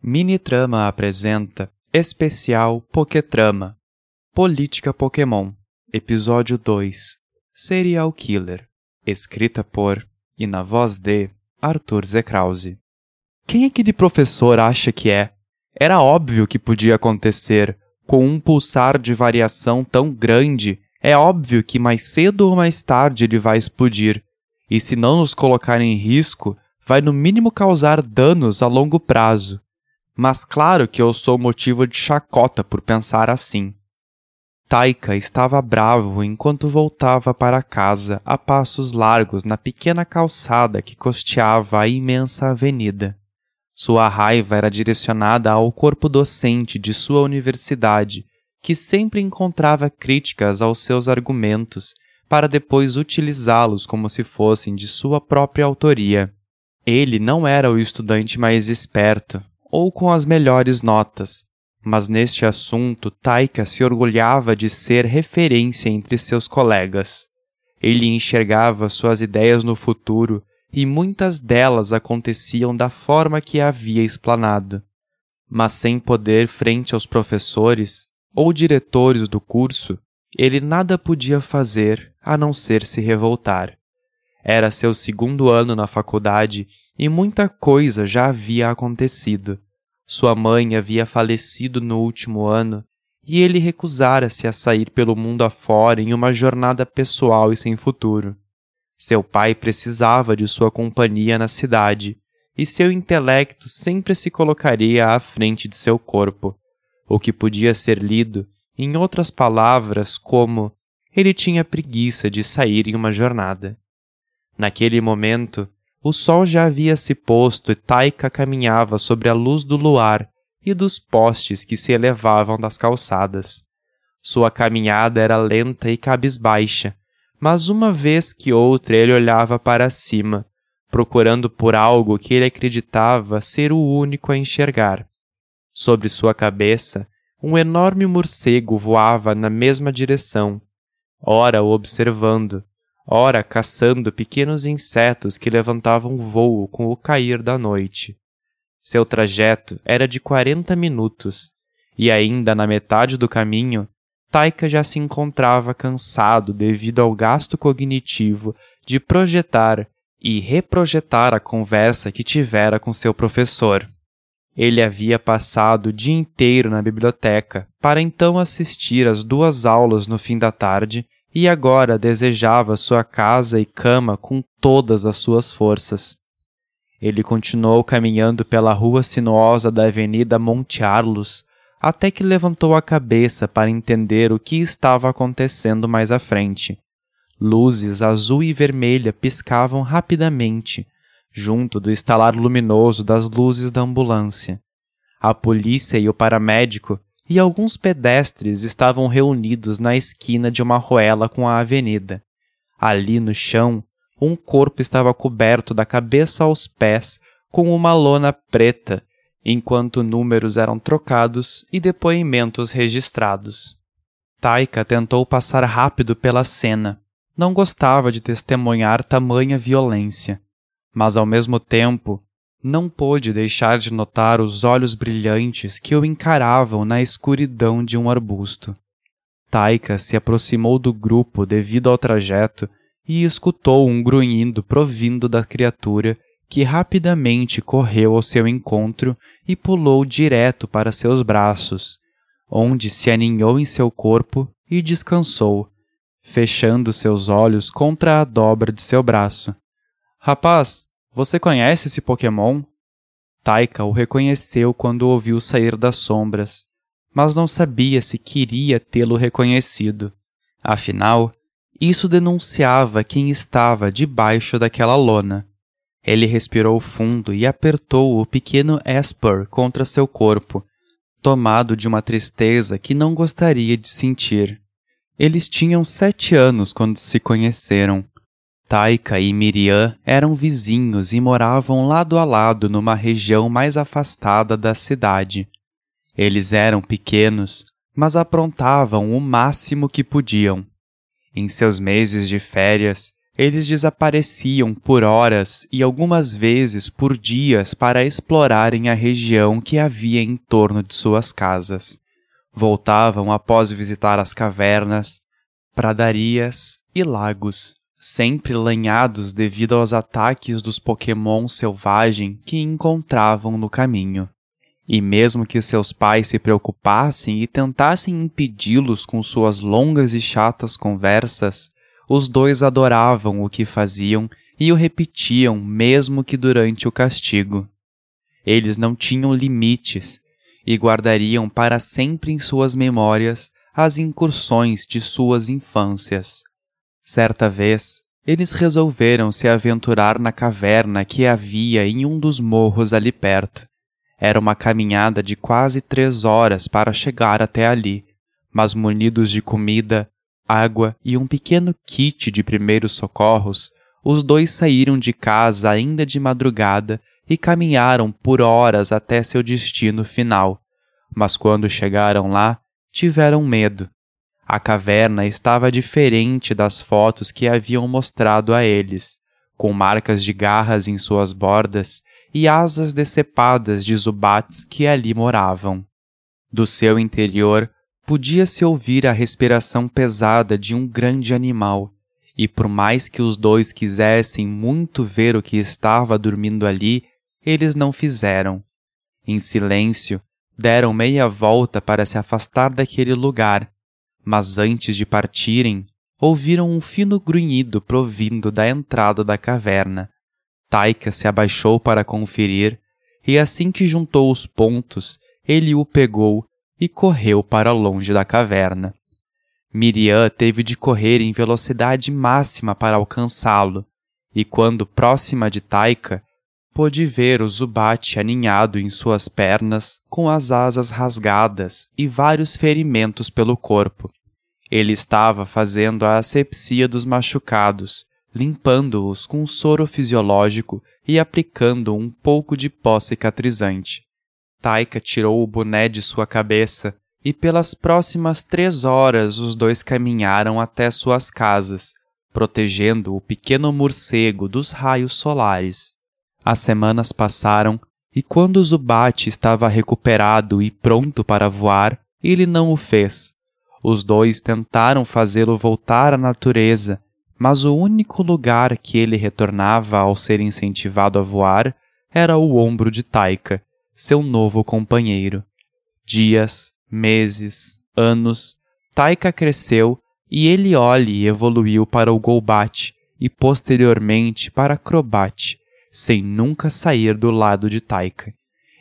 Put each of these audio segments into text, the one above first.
Minitrama apresenta Especial Pokétrama Política Pokémon Episódio 2 Serial Killer Escrita por e na voz de Arthur Z. Krause Quem aquele professor acha que é? Era óbvio que podia acontecer. Com um pulsar de variação tão grande, é óbvio que mais cedo ou mais tarde ele vai explodir. E se não nos colocar em risco, vai no mínimo causar danos a longo prazo mas claro que eu sou motivo de chacota por pensar assim. Taika estava bravo enquanto voltava para casa a passos largos na pequena calçada que costeava a imensa avenida. Sua raiva era direcionada ao corpo docente de sua universidade, que sempre encontrava críticas aos seus argumentos para depois utilizá-los como se fossem de sua própria autoria. Ele não era o estudante mais esperto, ou com as melhores notas, mas neste assunto Taika se orgulhava de ser referência entre seus colegas. Ele enxergava suas ideias no futuro e muitas delas aconteciam da forma que havia explanado. Mas sem poder frente aos professores ou diretores do curso, ele nada podia fazer a não ser se revoltar. Era seu segundo ano na faculdade e muita coisa já havia acontecido. Sua mãe havia falecido no último ano e ele recusara-se a sair pelo mundo afora em uma jornada pessoal e sem futuro. Seu pai precisava de sua companhia na cidade e seu intelecto sempre se colocaria à frente de seu corpo, o que podia ser lido, em outras palavras, como ele tinha preguiça de sair em uma jornada. Naquele momento, o sol já havia se posto e Taika caminhava sobre a luz do luar e dos postes que se elevavam das calçadas. Sua caminhada era lenta e cabisbaixa, mas uma vez que outra ele olhava para cima, procurando por algo que ele acreditava ser o único a enxergar. Sobre sua cabeça, um enorme morcego voava na mesma direção, ora o observando, ora caçando pequenos insetos que levantavam voo com o cair da noite. Seu trajeto era de quarenta minutos, e ainda na metade do caminho, Taika já se encontrava cansado devido ao gasto cognitivo de projetar e reprojetar a conversa que tivera com seu professor. Ele havia passado o dia inteiro na biblioteca para então assistir às duas aulas no fim da tarde e agora desejava sua casa e cama com todas as suas forças. Ele continuou caminhando pela rua sinuosa da Avenida Monte Arlos, até que levantou a cabeça para entender o que estava acontecendo mais à frente. Luzes azul e vermelha piscavam rapidamente, junto do estalar luminoso das luzes da ambulância. A polícia e o paramédico e alguns pedestres estavam reunidos na esquina de uma ruela com a avenida. Ali no chão, um corpo estava coberto da cabeça aos pés com uma lona preta, enquanto números eram trocados e depoimentos registrados. Taika tentou passar rápido pela cena. Não gostava de testemunhar tamanha violência, mas ao mesmo tempo não pôde deixar de notar os olhos brilhantes que o encaravam na escuridão de um arbusto. Taika se aproximou do grupo devido ao trajeto e escutou um grunhido provindo da criatura que rapidamente correu ao seu encontro e pulou direto para seus braços, onde se aninhou em seu corpo e descansou, fechando seus olhos contra a dobra de seu braço. Rapaz, você conhece esse Pokémon? Taika o reconheceu quando o ouviu sair das sombras, mas não sabia se queria tê-lo reconhecido. Afinal, isso denunciava quem estava debaixo daquela lona. Ele respirou fundo e apertou o pequeno Esper contra seu corpo, tomado de uma tristeza que não gostaria de sentir. Eles tinham sete anos quando se conheceram, Taika e Miriam eram vizinhos e moravam lado a lado numa região mais afastada da cidade. Eles eram pequenos, mas aprontavam o máximo que podiam. Em seus meses de férias, eles desapareciam por horas e algumas vezes por dias para explorarem a região que havia em torno de suas casas. Voltavam após visitar as cavernas, pradarias e lagos, sempre lanhados devido aos ataques dos Pokémon selvagem que encontravam no caminho. E mesmo que seus pais se preocupassem e tentassem impedi-los com suas longas e chatas conversas, os dois adoravam o que faziam e o repetiam mesmo que durante o castigo. Eles não tinham limites e guardariam para sempre em suas memórias as incursões de suas infâncias. Certa vez, eles resolveram se aventurar na caverna que havia em um dos morros ali perto. Era uma caminhada de quase três horas para chegar até ali, mas munidos de comida, água e um pequeno kit de primeiros socorros, os dois saíram de casa ainda de madrugada e caminharam por horas até seu destino final. Mas quando chegaram lá, tiveram medo. A caverna estava diferente das fotos que haviam mostrado a eles, com marcas de garras em suas bordas e asas decepadas de zubats que ali moravam. Do seu interior podia-se ouvir a respiração pesada de um grande animal, e por mais que os dois quisessem muito ver o que estava dormindo ali, eles não fizeram. Em silêncio, deram meia volta para se afastar daquele lugar, mas antes de partirem, ouviram um fino grunhido provindo da entrada da caverna. Taika se abaixou para conferir, e assim que juntou os pontos, ele o pegou e correu para longe da caverna. Miriam teve de correr em velocidade máxima para alcançá-lo, e quando próxima de Taika, pôde ver o Zubat aninhado em suas pernas, com as asas rasgadas e vários ferimentos pelo corpo. Ele estava fazendo a asepsia dos machucados, limpando-os com soro fisiológico e aplicando um pouco de pó cicatrizante. Taika tirou o boné de sua cabeça e pelas próximas três horas os dois caminharam até suas casas, protegendo o pequeno morcego dos raios solares. As semanas passaram e quando Zubat estava recuperado e pronto para voar, ele não o fez. Os dois tentaram fazê-lo voltar à natureza, mas o único lugar que ele retornava ao ser incentivado a voar era o ombro de Taika, seu novo companheiro. Dias, meses, anos, Taika cresceu e Elioli evoluiu para o Golbat e posteriormente para Crobat, sem nunca sair do lado de Taika.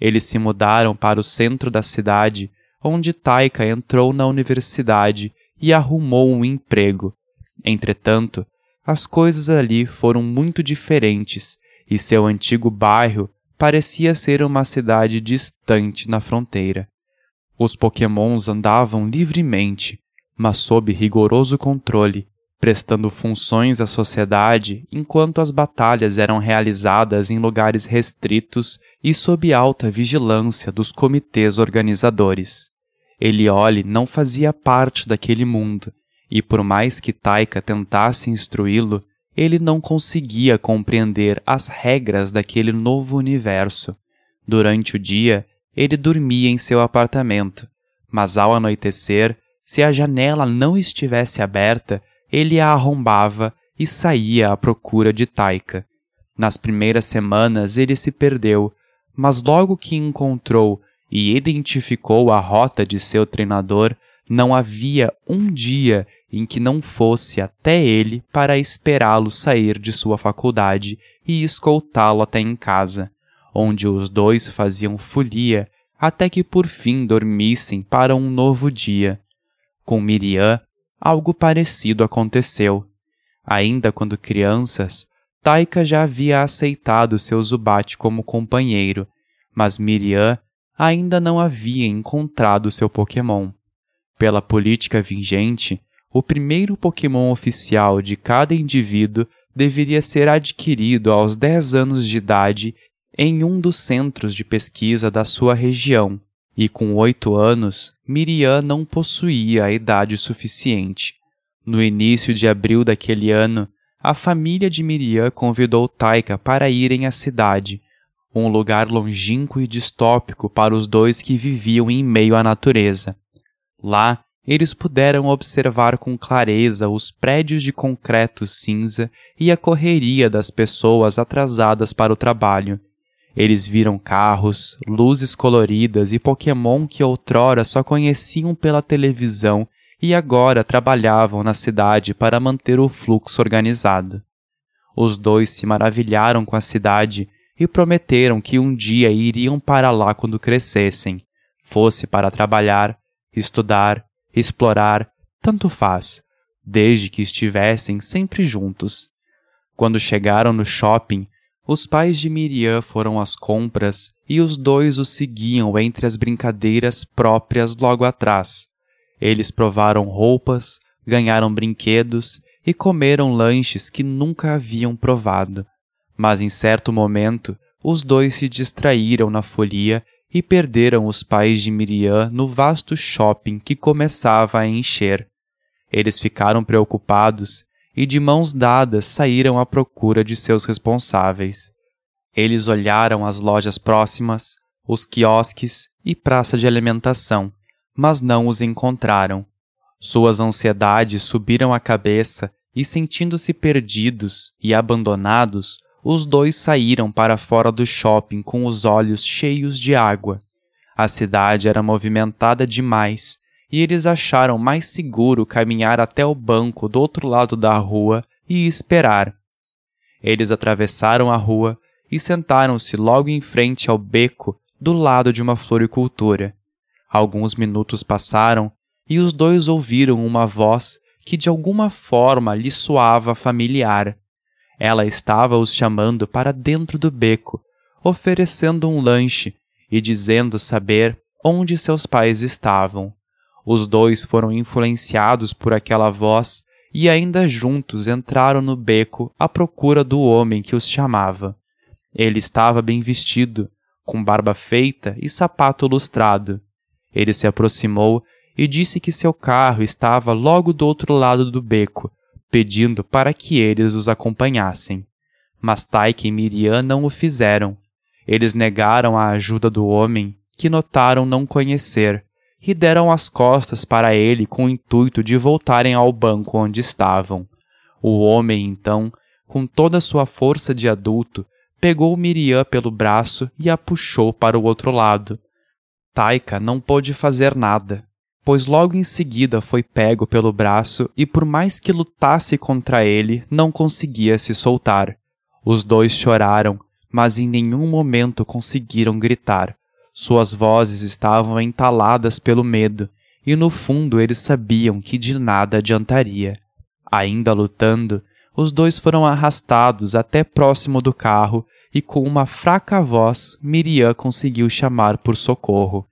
Eles se mudaram para o centro da cidade, onde Taika entrou na universidade e arrumou um emprego. Entretanto, as coisas ali foram muito diferentes e seu antigo bairro parecia ser uma cidade distante na fronteira. Os pokémons andavam livremente, mas sob rigoroso controle, prestando funções à sociedade enquanto as batalhas eram realizadas em lugares restritos e sob alta vigilância dos comitês organizadores. Eliole não fazia parte daquele mundo, e por mais que Taika tentasse instruí-lo, ele não conseguia compreender as regras daquele novo universo. Durante o dia, ele dormia em seu apartamento, mas ao anoitecer, se a janela não estivesse aberta, ele a arrombava e saía à procura de Taika. Nas primeiras semanas ele se perdeu, mas logo que encontrou e identificou a rota de seu treinador, não havia um dia em que não fosse até ele para esperá-lo sair de sua faculdade e escoltá-lo até em casa, onde os dois faziam folia até que por fim dormissem para um novo dia. Com Miriam, algo parecido aconteceu. Ainda quando crianças, Taika já havia aceitado seu Zubat como companheiro, mas Miriam ainda não havia encontrado seu Pokémon. Pela política vigente, o primeiro Pokémon oficial de cada indivíduo deveria ser adquirido aos 10 anos de idade em um dos centros de pesquisa da sua região, e com oito anos, Miriam não possuía a idade suficiente. No início de abril daquele ano, a família de Miriam convidou Taika para irem à cidade, um lugar longínquo e distópico para os dois que viviam em meio à natureza. Lá, eles puderam observar com clareza os prédios de concreto cinza e a correria das pessoas atrasadas para o trabalho. Eles viram carros, luzes coloridas e Pokémon que outrora só conheciam pela televisão e agora trabalhavam na cidade para manter o fluxo organizado. Os dois se maravilharam com a cidade e prometeram que um dia iriam para lá quando crescessem, fosse para trabalhar, estudar, explorar, tanto faz, desde que estivessem sempre juntos. Quando chegaram no shopping, os pais de Miriam foram às compras e os dois o seguiam entre as brincadeiras próprias logo atrás, eles provaram roupas, ganharam brinquedos e comeram lanches que nunca haviam provado. Mas em certo momento, os dois se distraíram na folia e perderam os pais de Miriam no vasto shopping que começava a encher. Eles ficaram preocupados e de mãos dadas saíram à procura de seus responsáveis. Eles olharam as lojas próximas, os quiosques e praça de alimentação, mas não os encontraram. Suas ansiedades subiram a cabeça e, sentindo-se perdidos e abandonados, os dois saíram para fora do shopping com os olhos cheios de água. A cidade era movimentada demais e eles acharam mais seguro caminhar até o banco do outro lado da rua e esperar. Eles atravessaram a rua e sentaram-se logo em frente ao beco do lado de uma floricultura. Alguns minutos passaram e os dois ouviram uma voz que de alguma forma lhe soava familiar. Ela estava os chamando para dentro do beco, oferecendo um lanche e dizendo saber onde seus pais estavam. Os dois foram influenciados por aquela voz e ainda juntos entraram no beco à procura do homem que os chamava. Ele estava bem vestido, com barba feita e sapato lustrado. Ele se aproximou e disse que seu carro estava logo do outro lado do beco, pedindo para que eles os acompanhassem. Mas Taika e Miriam não o fizeram. Eles negaram a ajuda do homem, que notaram não conhecer, e deram as costas para ele com o intuito de voltarem ao banco onde estavam. O homem, então, com toda sua força de adulto, pegou Miriam pelo braço e a puxou para o outro lado. Taika não pôde fazer nada, pois logo em seguida foi pego pelo braço e, por mais que lutasse contra ele, não conseguia se soltar. Os dois choraram, mas em nenhum momento conseguiram gritar. Suas vozes estavam entaladas pelo medo, e no fundo eles sabiam que de nada adiantaria. Ainda lutando, os dois foram arrastados até próximo do carro e com uma fraca voz Miriam conseguiu chamar por socorro.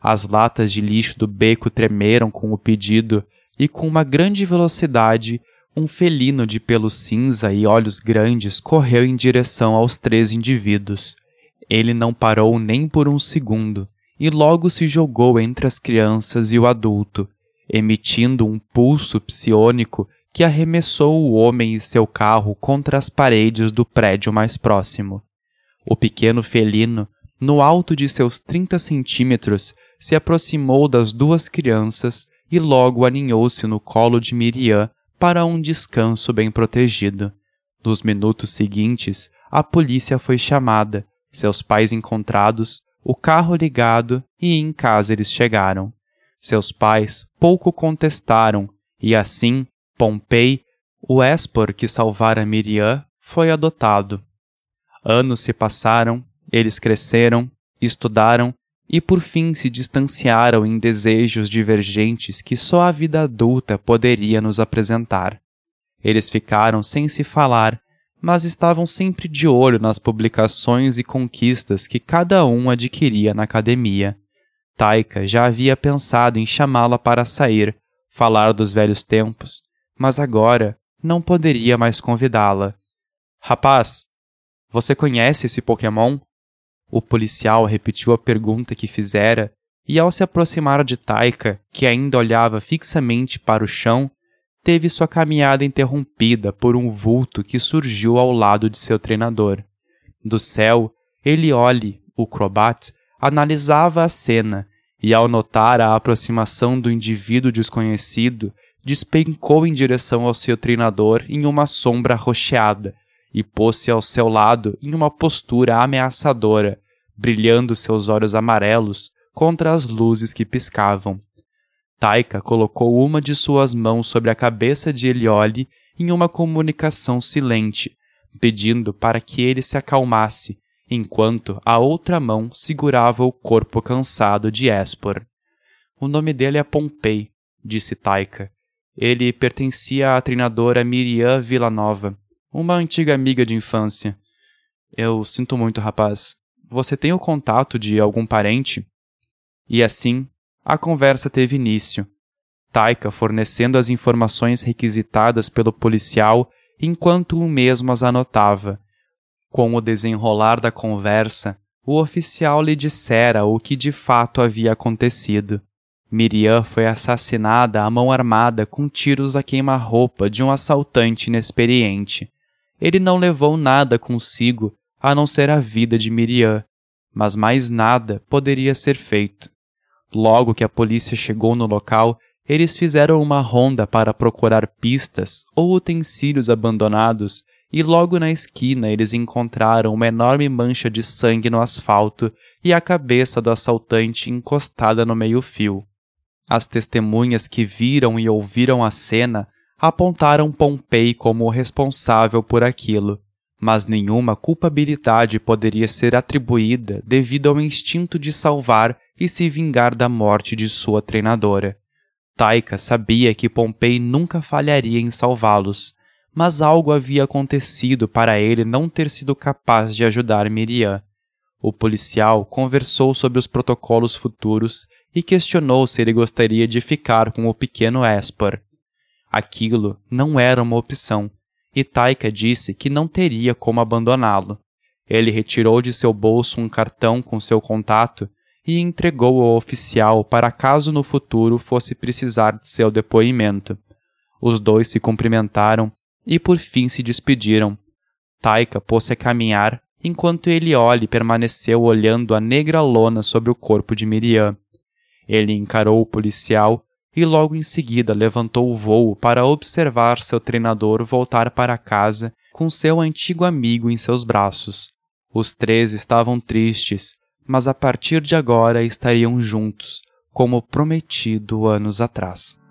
As latas de lixo do beco tremeram com o pedido e com uma grande velocidade um felino de pelo cinza e olhos grandes correu em direção aos três indivíduos. Ele não parou nem por um segundo e logo se jogou entre as crianças e o adulto, emitindo um pulso psiônico que arremessou o homem e seu carro contra as paredes do prédio mais próximo. O pequeno felino, no alto de seus trinta centímetros, se aproximou das duas crianças e logo aninhou-se no colo de Miriam para um descanso bem protegido. Nos minutos seguintes, a polícia foi chamada, seus pais encontrados, o carro ligado e em casa eles chegaram. Seus pais pouco contestaram e assim Pompei, o Espor que salvara Miriam, foi adotado. Anos se passaram, eles cresceram, estudaram e por fim se distanciaram em desejos divergentes que só a vida adulta poderia nos apresentar. Eles ficaram sem se falar, mas estavam sempre de olho nas publicações e conquistas que cada um adquiria na academia. Taika já havia pensado em chamá-la para sair, falar dos velhos tempos, mas agora não poderia mais convidá-la. Rapaz, você conhece esse Pokémon? O policial repetiu a pergunta que fizera e, ao se aproximar de Taika, que ainda olhava fixamente para o chão, teve sua caminhada interrompida por um vulto que surgiu ao lado de seu treinador. Do céu, Eliole, o Crobat, analisava a cena e, ao notar a aproximação do indivíduo desconhecido, despencou em direção ao seu treinador em uma sombra rocheada e pôs-se ao seu lado em uma postura ameaçadora, brilhando seus olhos amarelos contra as luzes que piscavam. Taika colocou uma de suas mãos sobre a cabeça de Eliole em uma comunicação silente, pedindo para que ele se acalmasse, enquanto a outra mão segurava o corpo cansado de Espor. O nome dele é Pompei, disse Taika. Ele pertencia à treinadora Miriam Villanova, uma antiga amiga de infância. Eu sinto muito, rapaz. Você tem o contato de algum parente? E assim, a conversa teve início. Taika fornecendo as informações requisitadas pelo policial enquanto o mesmo as anotava. Com o desenrolar da conversa, o oficial lhe dissera o que de fato havia acontecido. Miriam foi assassinada à mão armada com tiros a queima-roupa de um assaltante inexperiente. Ele não levou nada consigo a não ser a vida de Miriam, mas mais nada poderia ser feito. Logo que a polícia chegou no local, eles fizeram uma ronda para procurar pistas ou utensílios abandonados e logo na esquina eles encontraram uma enorme mancha de sangue no asfalto e a cabeça do assaltante encostada no meio-fio. As testemunhas que viram e ouviram a cena apontaram Pompei como o responsável por aquilo, mas nenhuma culpabilidade poderia ser atribuída devido ao instinto de salvar e se vingar da morte de sua treinadora. Taika sabia que Pompei nunca falharia em salvá-los, mas algo havia acontecido para ele não ter sido capaz de ajudar Miriam. O policial conversou sobre os protocolos futuros e questionou se ele gostaria de ficar com o pequeno Esper. Aquilo não era uma opção, e Taika disse que não teria como abandoná-lo. Ele retirou de seu bolso um cartão com seu contato e entregou ao oficial para caso no futuro fosse precisar de seu depoimento. Os dois se cumprimentaram e por fim se despediram. Taika pôs-se a caminhar enquanto Eliole permaneceu olhando a negra lona sobre o corpo de Miriam. Ele encarou o policial e logo em seguida levantou o voo para observar seu treinador voltar para casa com seu antigo amigo em seus braços. Os três estavam tristes, mas a partir de agora estariam juntos, como prometido anos atrás.